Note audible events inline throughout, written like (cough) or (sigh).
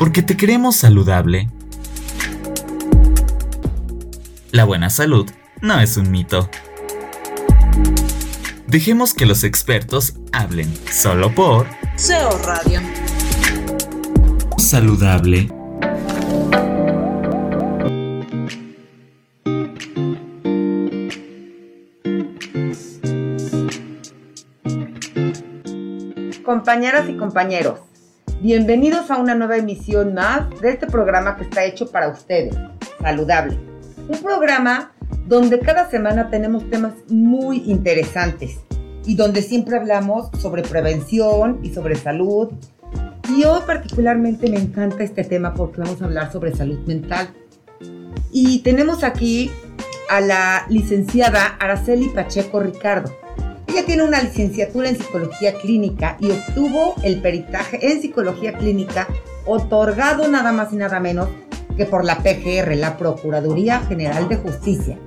porque te queremos saludable. La buena salud no es un mito. Dejemos que los expertos hablen solo por SEO Radio. Saludable. Compañeras y compañeros, bienvenidos a una nueva emisión más de este programa que está hecho para ustedes, Saludable. Un programa donde cada semana tenemos temas muy interesantes y donde siempre hablamos sobre prevención y sobre salud. Y hoy particularmente me encanta este tema porque vamos a hablar sobre salud mental. Y tenemos aquí a la licenciada Araceli Pacheco Ricardo. Ella tiene una licenciatura en psicología clínica y obtuvo el peritaje en psicología clínica otorgado nada más y nada menos que por la PGR, la Procuraduría General de Justicia.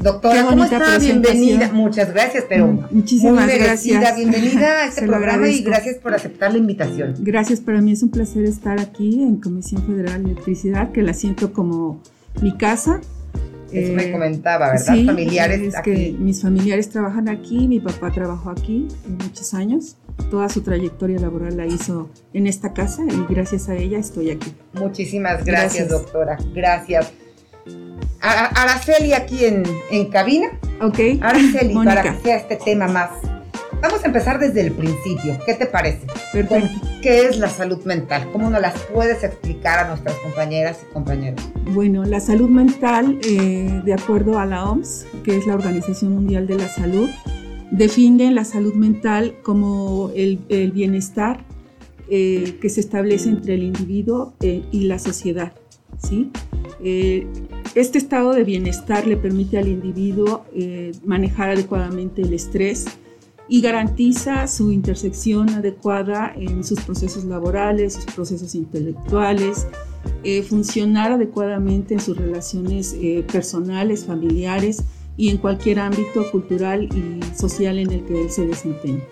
Doctora, ¿cómo está? Bienvenida. Muchas gracias, pero mm, muchísimas gracias. Bienvenida a (laughs) este programa y gracias por aceptar la invitación. Gracias, para mí es un placer estar aquí en Comisión Federal de Electricidad, que la siento como mi casa. Eso me eh, comentaba, ¿verdad? Sí, familiares es que mis familiares trabajan aquí, mi papá trabajó aquí muchos años, toda su trayectoria laboral la hizo en esta casa y gracias a ella estoy aquí. Muchísimas gracias. doctora. Gracias. Araceli aquí en, en cabina. Ok. Araceli, para que sea este tema más. Vamos a empezar desde el principio. ¿Qué te parece? Perfecto. ¿Qué es la salud mental? ¿Cómo nos las puedes explicar a nuestras compañeras y compañeros? Bueno, la salud mental, eh, de acuerdo a la OMS, que es la Organización Mundial de la Salud, define la salud mental como el, bienestar eh, que se establece entre el individuo eh, y la sociedad. ¿sí? Este estado de bienestar le permite al individuo eh, manejar adecuadamente el estrés y garantiza su intersección adecuada en sus procesos laborales, sus procesos intelectuales, eh, funcionar adecuadamente en sus relaciones eh, personales, familiares y en cualquier ámbito cultural y social en el que él se desempeñe.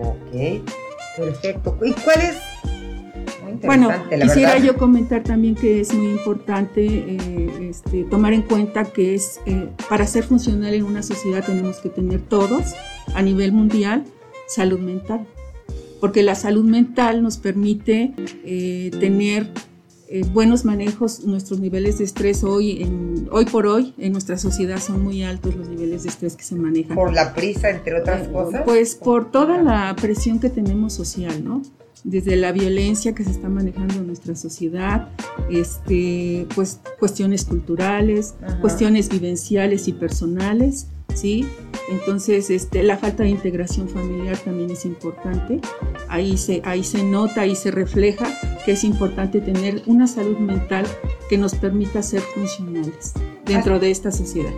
Ok, perfecto. ¿Y cuál es bueno, quisiera yo comentar también que es muy importante eh, este, tomar en cuenta que es eh, para ser funcional en una sociedad tenemos que tener todos a nivel mundial salud mental, porque la salud mental nos permite eh, tener buenos manejos, nuestros niveles de estrés hoy, en, hoy por hoy en nuestra sociedad son muy altos los niveles de estrés que se manejan. ¿Por la prisa, entre otras cosas? Pues por toda la presión que tenemos social, ¿no? Desde la violencia que se está manejando en nuestra sociedad, este, pues cuestiones culturales, cuestiones vivenciales y personales, ¿sí? Entonces, este, la falta de integración familiar también es importante. Ahí se, ahí se nota, ahí se refleja que es importante tener una salud mental que nos permita ser funcionales dentro de esta sociedad.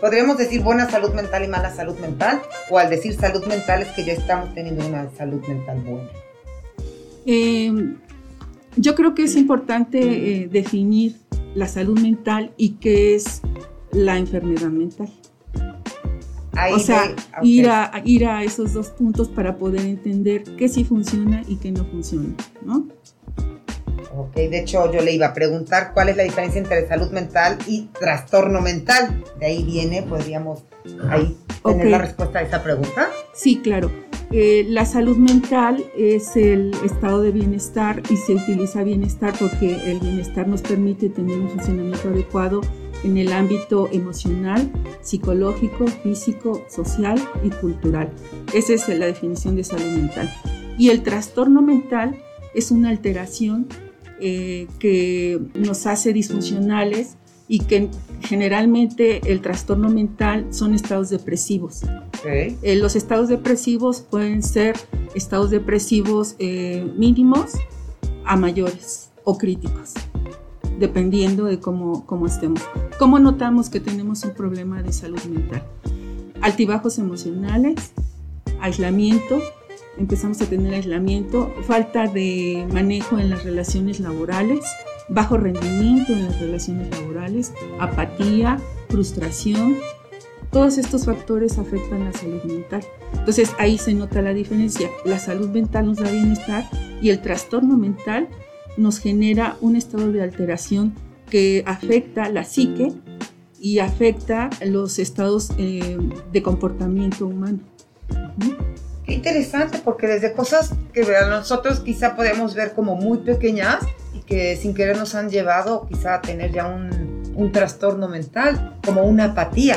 ¿Podríamos decir buena salud mental y mala salud mental? ¿O al decir salud mental es que ya estamos teniendo una salud mental buena? Eh, yo creo que es importante eh, definir la salud mental y qué es la enfermedad mental. o sea, ir, a, ir a esos dos puntos para poder entender qué sí funciona y qué no funciona, ¿no? Ok, de hecho yo le iba a preguntar cuál es la diferencia entre salud mental y trastorno mental. De ahí viene, podríamos ahí tener la respuesta a esa pregunta. Sí, claro. Eh, la salud mental es el estado de bienestar y se utiliza bienestar porque el bienestar nos permite tener un funcionamiento adecuado en el ámbito emocional, psicológico, físico, social y cultural. Esa es la definición de salud mental. Y el trastorno mental es una alteración eh, que nos hace disfuncionales y que generalmente el trastorno mental son estados depresivos. Eh, los estados depresivos pueden ser estados depresivos eh, mínimos a mayores o críticos, dependiendo de cómo, cómo estemos. ¿Cómo notamos que tenemos un problema de salud mental? Altibajos emocionales, aislamiento, empezamos a tener aislamiento, falta de manejo en las relaciones laborales, bajo rendimiento en las relaciones laborales, apatía, frustración. Todos estos factores afectan la salud mental. Entonces ahí se nota la diferencia. La salud mental nos da bienestar Y el trastorno mental nos genera un estado de alteración que afecta la psique y afecta los estados eh, de comportamiento humano. Qué interesante, porque desde cosas que nosotros quizá podemos ver como muy pequeñas y que sin querer nos han llevado quizá a tener ya un, un trastorno mental, como una apatía.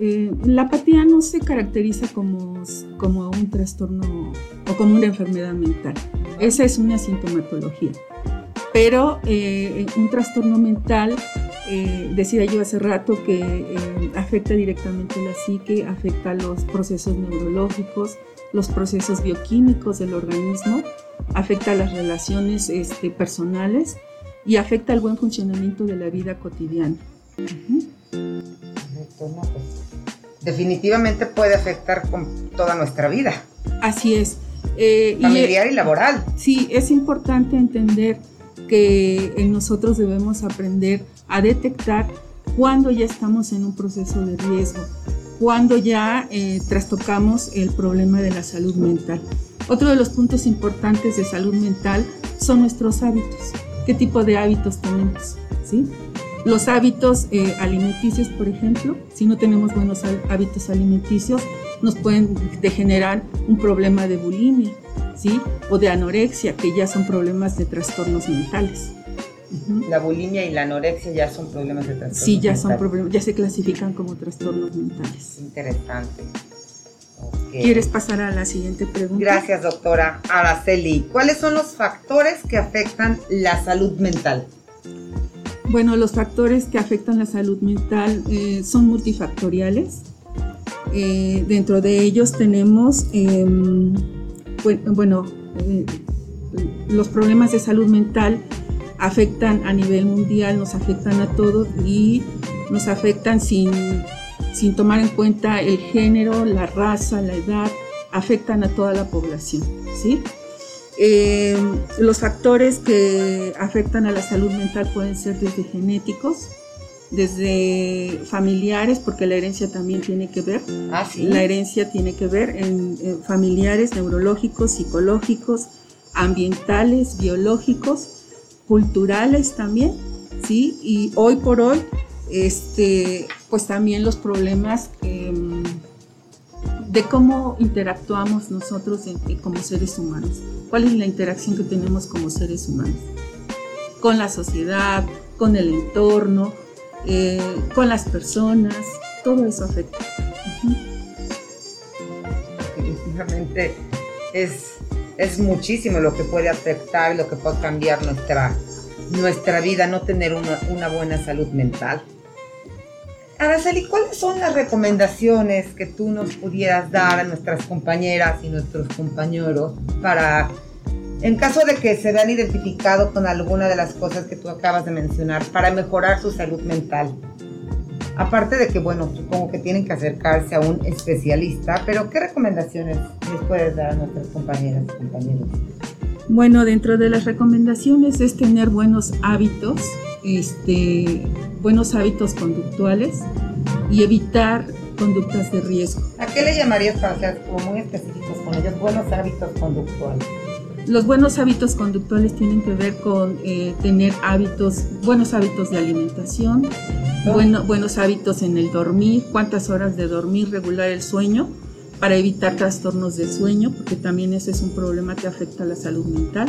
Eh, la apatía no se caracteriza como, como un trastorno o como una enfermedad mental. Esa es una sintomatología. Pero eh, un trastorno mental, eh, decía yo hace rato, que eh, afecta directamente la psique, afecta los procesos neurológicos, los procesos bioquímicos del organismo, afecta las relaciones este, personales y afecta el buen funcionamiento de la vida cotidiana. Pues, definitivamente puede afectar con toda nuestra vida. Así es. Familiar y laboral. Sí, es importante entender que en nosotros debemos aprender a detectar cuando ya estamos en un proceso de riesgo, cuando ya eh, trastocamos el problema de la salud mental. Otro de los puntos importantes de salud mental son nuestros hábitos. ¿Qué tipo de hábitos tenemos? ¿Sí? Los hábitos eh, alimenticios, por ejemplo, si no tenemos buenos hábitos alimenticios, nos pueden degenerar un problema de bulimia, ¿sí? O de anorexia, que ya son problemas de trastornos mentales. La bulimia y la anorexia ya son problemas de trastornos Sí, ya son problemas, ya se clasifican como trastornos mentales. Interesante. ¿Quieres pasar a la siguiente pregunta? Gracias, doctora Araceli. ¿Cuáles son los factores que afectan la salud mental? Bueno, los factores que afectan la salud mental eh, son multifactoriales. Eh, dentro de ellos tenemos em, bueno, eh, los problemas de salud mental afectan a nivel mundial, nos afectan a todos y nos afectan sin, sin tomar en cuenta el género, la raza, la edad, afectan a toda la población. ¿sí? Eh, los factores que afectan a la salud mental pueden ser desde genéticos, desde familiares, porque la herencia también tiene que ver. Ah, ¿sí? La herencia tiene que ver en, familiares, neurológicos, psicológicos, ambientales, biológicos, culturales también, ¿sí? Y hoy por hoy, este, pues también los problemas em, de cómo interactuamos nosotros como seres humanos. ¿Cuál es la interacción que tenemos como seres humanos? Con la sociedad, con el entorno, eh, con las personas, todo eso afecta. Definitivamente es, es muchísimo lo que puede afectar, lo que puede cambiar nuestra, nuestra vida, no tener una, una buena salud mental. Araceli, ¿cuáles son las recomendaciones que tú nos pudieras dar a nuestras compañeras y nuestros compañeros para en caso de que se vean identificados con alguna de las cosas que tú acabas de mencionar, para mejorar su salud mental. Aparte de que, bueno, supongo que tienen que acercarse a un especialista, pero ¿qué recomendaciones les puedes dar a nuestras compañeras y compañeros? Bueno, dentro de las recomendaciones es tener buenos hábitos, este, buenos hábitos conductuales y evitar conductas de riesgo. ¿A qué le llamarías para ser como muy específicos con ellos? Buenos hábitos conductuales. Los buenos hábitos conductuales tienen que ver con eh, tener hábitos, buenos hábitos de alimentación, bueno, buenos hábitos en el dormir, cuántas horas de dormir, regular el sueño para evitar trastornos del sueño, porque también ese es un problema que afecta a la salud mental.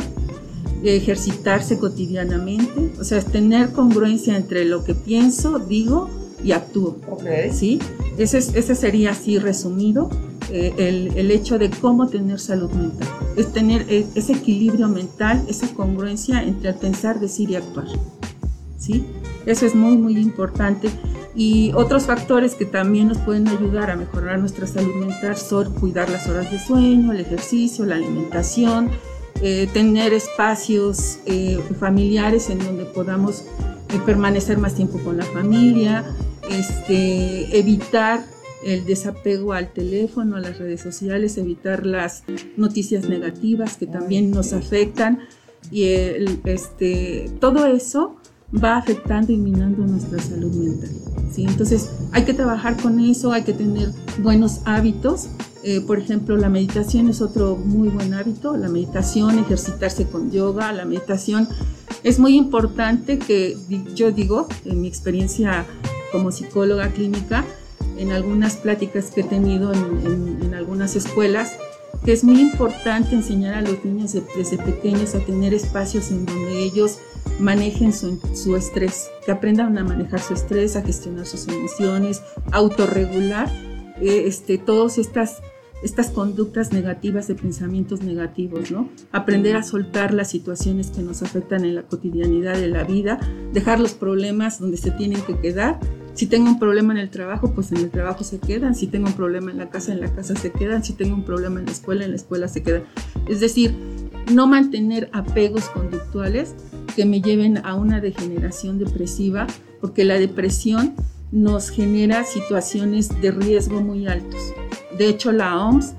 Ejercitarse cotidianamente, o sea, tener congruencia entre lo que pienso, digo y actúo. ¿sí? Ese, ese sería así resumido eh, el, el, hecho de cómo tener salud mental. Es tener e, ese equilibrio mental, esa congruencia entre el pensar, decir y actuar. ¿Sí? Eso es muy, muy importante. Y otros factores que también nos pueden ayudar a mejorar nuestra salud mental son cuidar las horas de sueño, el ejercicio, la alimentación, eh, tener espacios eh, familiares en donde podamos permanecer más tiempo con la familia, este, evitar el desapego al teléfono, a las redes sociales, evitar las noticias negativas que también nos afectan y este, todo eso va afectando y minando nuestra salud mental. ¿sí? Entonces hay que trabajar con eso, hay que tener buenos hábitos. Eh, por ejemplo, la meditación es otro muy buen hábito. La meditación, ejercitarse con yoga, la meditación es muy importante que yo digo, en mi experiencia como psicóloga clínica, en algunas pláticas que he tenido en, en algunas escuelas, que es muy importante enseñar a los niños desde pequeños a tener espacios en donde ellos manejen su, estrés, que aprendan a manejar su estrés, a gestionar sus emociones, autorregular eh, este, todas estas, estas conductas negativas de pensamientos negativos, ¿no? Aprender a soltar las situaciones que nos afectan en la cotidianidad de la vida, dejar los problemas donde se tienen que quedar si tengo un problema en el trabajo, pues en el trabajo se quedan. Si tengo un problema en la casa, en la casa se quedan. Si tengo un problema en la escuela, en la escuela se quedan. Es decir, no mantener apegos conductuales que me lleven a una degeneración depresiva, porque la depresión nos genera situaciones de riesgo muy altos. De hecho, la OMS,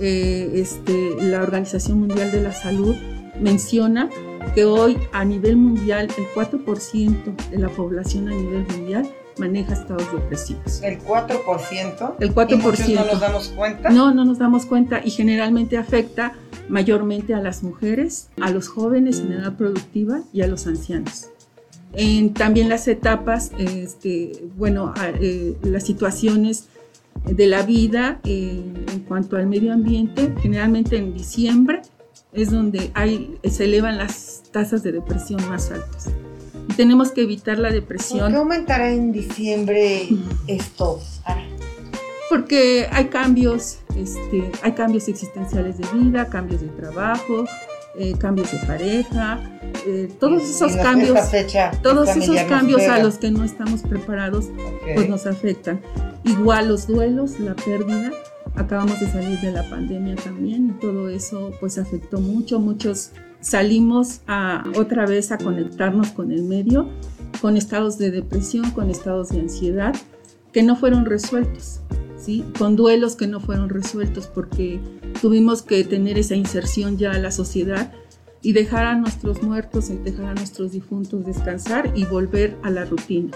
eh, este, la Organización Mundial de la Salud, menciona que hoy a nivel mundial el 4% de la población a nivel mundial maneja estados depresivos. ¿El 4%? El 4%. ¿Y no nos damos cuenta? No, no nos damos cuenta y generalmente afecta mayormente a las mujeres, a los jóvenes en edad productiva y a los ancianos. En, también las etapas, este, bueno, eh, las situaciones de la vida eh, en cuanto al medio ambiente, generalmente en diciembre es donde hay, se elevan las tasas de depresión más altas tenemos que evitar la depresión. ¿Por qué aumentará en diciembre esto? Porque hay cambios, este, hay cambios existenciales de vida, cambios de trabajo, eh, cambios de pareja, eh, todos esos cambios, todos esos cambios a los que no estamos preparados, pues nos afectan. Igual los duelos, la pérdida, acabamos de salir de la pandemia también y todo eso pues afectó mucho, muchos salimos a, otra vez a conectarnos con el medio, con estados de depresión, con estados de ansiedad que no fueron resueltos, con duelos que no fueron resueltos porque tuvimos que tener esa inserción ya a la sociedad y dejar a nuestros muertos dejar a nuestros difuntos descansar y volver a la rutina.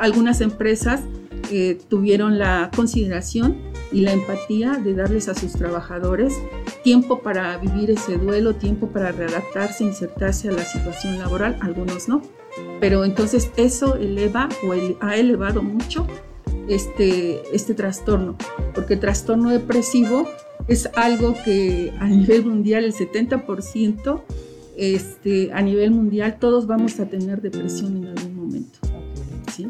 Algunas empresas eh, tuvieron la consideración y la empatía de darles a sus trabajadores tiempo para vivir ese duelo, tiempo para readaptarse, insertarse a la situación laboral, algunos no. Pero entonces eso eleva o ha elevado mucho este, este trastorno, porque el trastorno depresivo es algo que a nivel mundial el 70%, este, a nivel mundial todos vamos a tener depresión en algún momento. ¿sí?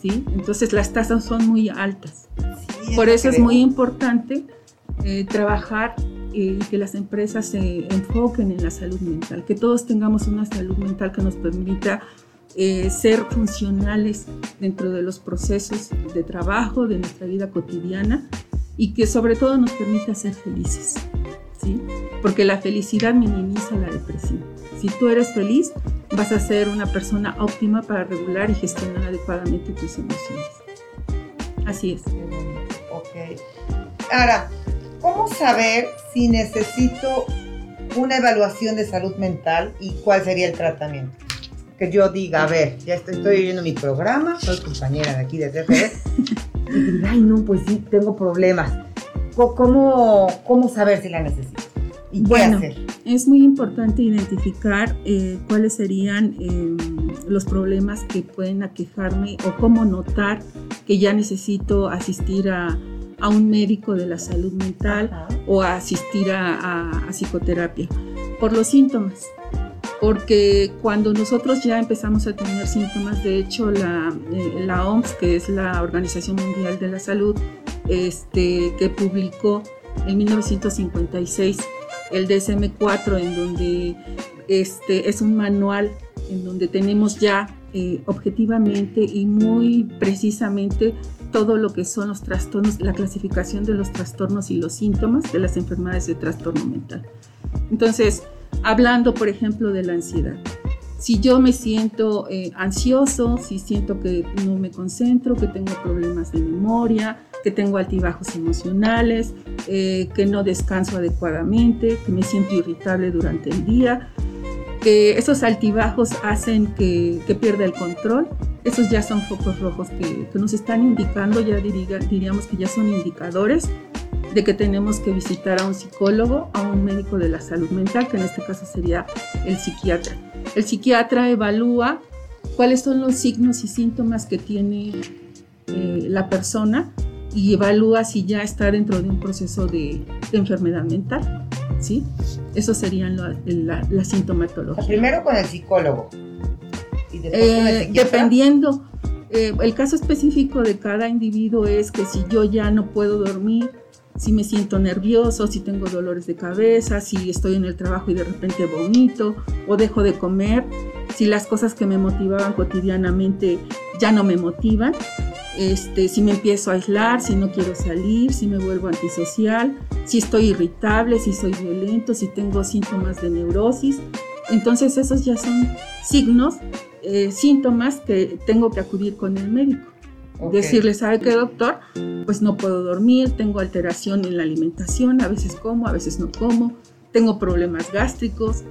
¿Sí? Entonces las tasas son muy altas. Por eso es muy importante eh, trabajar eh, y que las empresas se enfoquen en la salud mental, que todos tengamos una salud mental que nos permita eh, ser funcionales dentro de los procesos de trabajo, de nuestra vida cotidiana y que sobre todo nos permita ser felices, ¿sí? Porque la felicidad minimiza la depresión. Si tú eres feliz, vas a ser una persona óptima para regular y gestionar adecuadamente tus emociones. Así es. Ok. Ahora, ¿cómo saber si necesito una evaluación de salud mental y cuál sería el tratamiento? Que yo diga, a ver, ya estoy, estoy oyendo mi programa, soy compañera de aquí de CFE, y diga, ay, no, pues sí, tengo problemas. ¿Cómo, cómo saber si la necesito? ¿Y qué bueno, hacer? es muy importante identificar eh, cuáles serían em, los problemas que pueden aquejarme o cómo notar que ya necesito asistir a, a un médico de la salud mental o asistir a, psicoterapia por los síntomas. Porque cuando nosotros ya empezamos a tener síntomas, de hecho la, eh, la OMS, que es la Organización Mundial de la Salud, este, que publicó en 1956 el DSM-4, en donde este, es un manual en donde tenemos ya eh, objetivamente y muy precisamente todo lo que son los trastornos, la clasificación de los trastornos y los síntomas de las enfermedades de trastorno mental. Entonces, hablando, por ejemplo, de la ansiedad. Si yo me siento eh, ansioso, si siento que no me concentro, que tengo problemas de memoria, que tengo altibajos emocionales, eh, que no descanso adecuadamente, que me siento irritable durante el día, que esos altibajos hacen que, que pierda el control. Esos ya son focos rojos que, que nos están indicando, ya diríamos que ya son indicadores de que tenemos que visitar a un psicólogo, a un médico de la salud mental, que en este caso sería el psiquiatra. El psiquiatra evalúa cuáles son los signos y síntomas que tiene eh, la persona y evalúa si ya está dentro de un proceso de, enfermedad mental. ¿sí? Eso serían la, sintomatología. Primero con el psicólogo. Eh, dependiendo, eh, el caso específico de cada individuo es que si yo ya no puedo dormir, si me siento nervioso, si tengo dolores de cabeza, si estoy en el trabajo y de repente vomito o dejo de comer, si las cosas que me motivaban cotidianamente ya no me motivan, este, si me empiezo a aislar, si no quiero salir, si me vuelvo antisocial, si estoy irritable, si soy violento, si tengo síntomas de neurosis. Entonces esos ya son signos, eh, síntomas que tengo que acudir con el médico. Decirle, ¿sabe qué, doctor? Pues no puedo dormir, tengo alteración en la alimentación, a veces como, a veces no como, tengo problemas gástricos,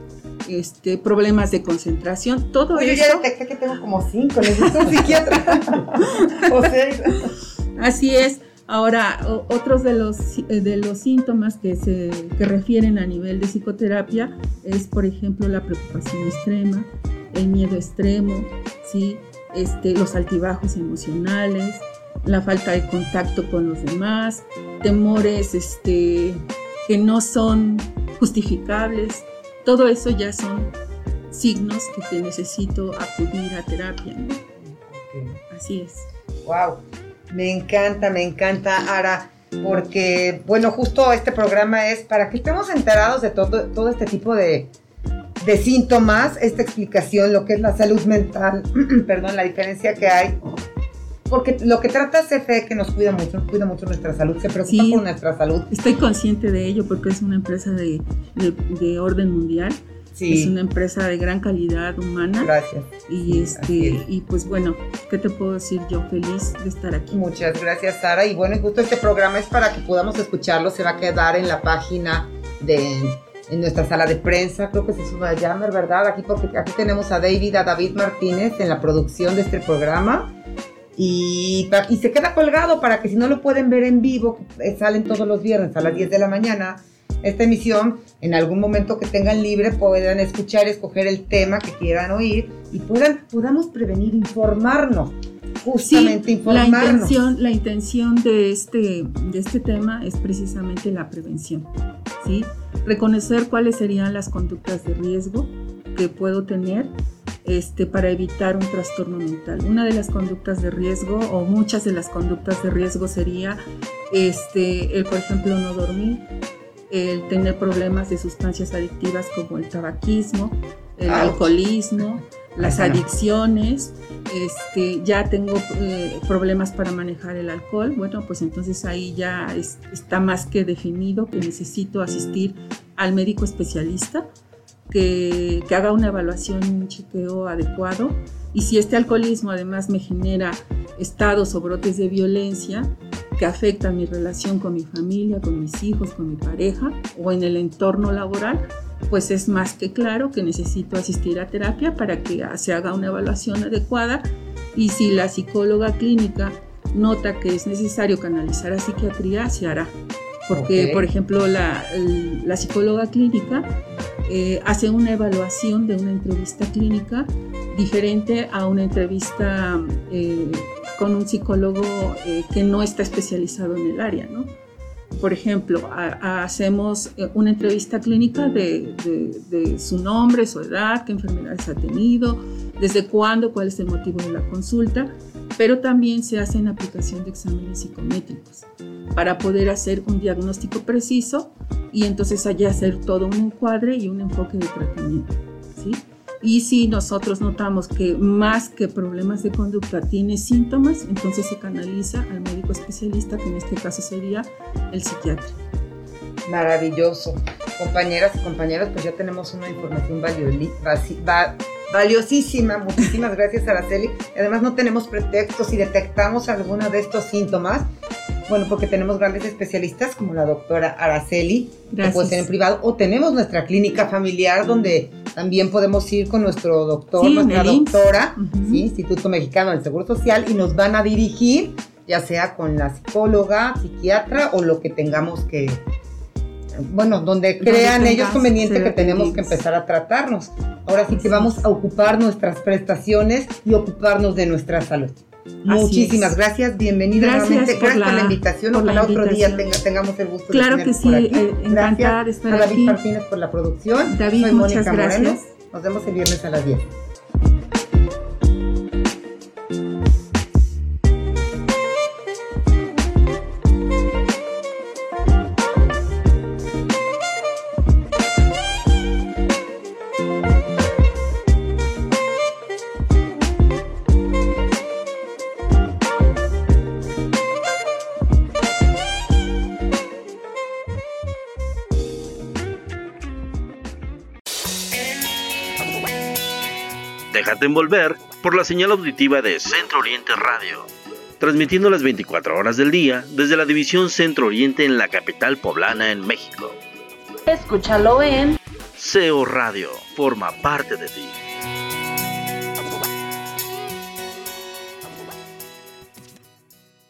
este, problemas de concentración, todo eso. Yo ya detecté que tengo como cinco, necesito un psiquiatra. (laughs) o seis. Así es. Ahora, otros de los, eh, de los síntomas que se que refieren a nivel de psicoterapia es, por ejemplo, la preocupación extrema, el miedo extremo, ¿sí? Este, los altibajos emocionales, la falta de contacto con los demás, temores este, que no son justificables. Todo eso ya son signos que te necesito acudir a terapia. Así es. Wow, me encanta, me encanta, Ara, porque, bueno, justo este programa es para que estemos enterados de todo, todo este tipo de, de síntomas, esta explicación, lo que es la salud mental, (clears throat) perdón, la diferencia que hay. Porque lo que trata CFE que nos cuida mucho, nos cuida mucho nuestra salud, se preocupa por nuestra salud. Estoy consciente de ello porque es una empresa de, de, orden mundial. Sí. Es una empresa de gran calidad humana. Gracias. Y este y pues bueno, ¿qué te puedo decir yo? Feliz de estar aquí. Muchas gracias, Sara. Y bueno, justo este programa es para que podamos escucharlo. Se va a quedar en la página de en nuestra sala de prensa, creo que se sube a Jammer, ¿verdad? Aquí porque aquí tenemos a David, a David Martínez en la producción de este programa. Y, y se queda colgado para que si no lo pueden ver en vivo, eh, salen todos los viernes a las 10 de la mañana, esta emisión, en algún momento que tengan libre, puedan escuchar, escoger el tema que quieran oír y puedan, podamos prevenir, informarnos justamente informarnos. La intención, la intención de, este, de este tema es precisamente la prevención. ¿sí? Reconocer cuáles serían las conductas de riesgo que puedo tener este, para evitar un trastorno mental. Una de las conductas de riesgo o muchas de las conductas de riesgo sería este, el, por ejemplo, no dormir, el tener problemas de sustancias adictivas como el tabaquismo, el alcoholismo, las adicciones, este, ya tengo eh, problemas para manejar el alcohol, bueno, pues entonces ahí ya está más que definido que necesito asistir al médico especialista que, que haga una evaluación, un chequeo adecuado. Y si este alcoholismo además me genera estados o brotes de violencia que afectan mi relación con mi familia, con mis hijos, con mi pareja o en el entorno laboral, pues es más que claro que necesito asistir a terapia para que se haga una evaluación adecuada y si la psicóloga clínica nota que es necesario canalizar a psiquiatría, se hará. Porque, por ejemplo, la, psicóloga clínica eh, hace una evaluación de una entrevista clínica diferente a una entrevista eh, con un psicólogo eh, que no está especializado en el área, ¿no? Por ejemplo, hacemos eh, una entrevista clínica de, su nombre, su edad, qué enfermedades ha tenido, desde cuándo, cuál es el motivo de la consulta, pero también se hace en aplicación de exámenes psicométricos para poder hacer un diagnóstico preciso y entonces allá hacer todo un encuadre y un enfoque de tratamiento. ¿sí? Y si nosotros notamos que más que problemas de conducta tiene síntomas, entonces se canaliza al médico especialista, que en este caso sería el psiquiatra. Maravilloso. Compañeras y compañeros, pues ya tenemos una información valiosísima. Muchísimas (laughs) gracias, Araceli. Además, no tenemos pretextos si detectamos alguno de estos síntomas. Bueno, porque tenemos grandes especialistas como la doctora Araceli, que puede ser en privado, o tenemos nuestra clínica familiar donde También podemos ir con nuestro doctor, nuestra doctora, Instituto Mexicano del Seguro Social, y nos van a dirigir, ya sea con la psicóloga, psiquiatra o lo que tengamos que, bueno, donde crean ellos conveniente que tenemos que empezar a tratarnos. Ahora sí que vamos a ocupar nuestras prestaciones y ocuparnos de nuestra salud. Muchísimas gracias, bienvenida gracias nuevamente. Por gracias por la invitación. Ojalá otro día tengamos el gusto claro de que sí, eh, encantada de estar a David Martínez por la producción. David, Soy muchas Mónica gracias. Moreno. Nos vemos el viernes a las 10. Déjate envolver por la señal auditiva de Centro Oriente Radio, transmitiendo las 24 horas del día desde la división Centro Oriente en la capital poblana en México. Escúchalo en SEO Radio, forma parte de ti.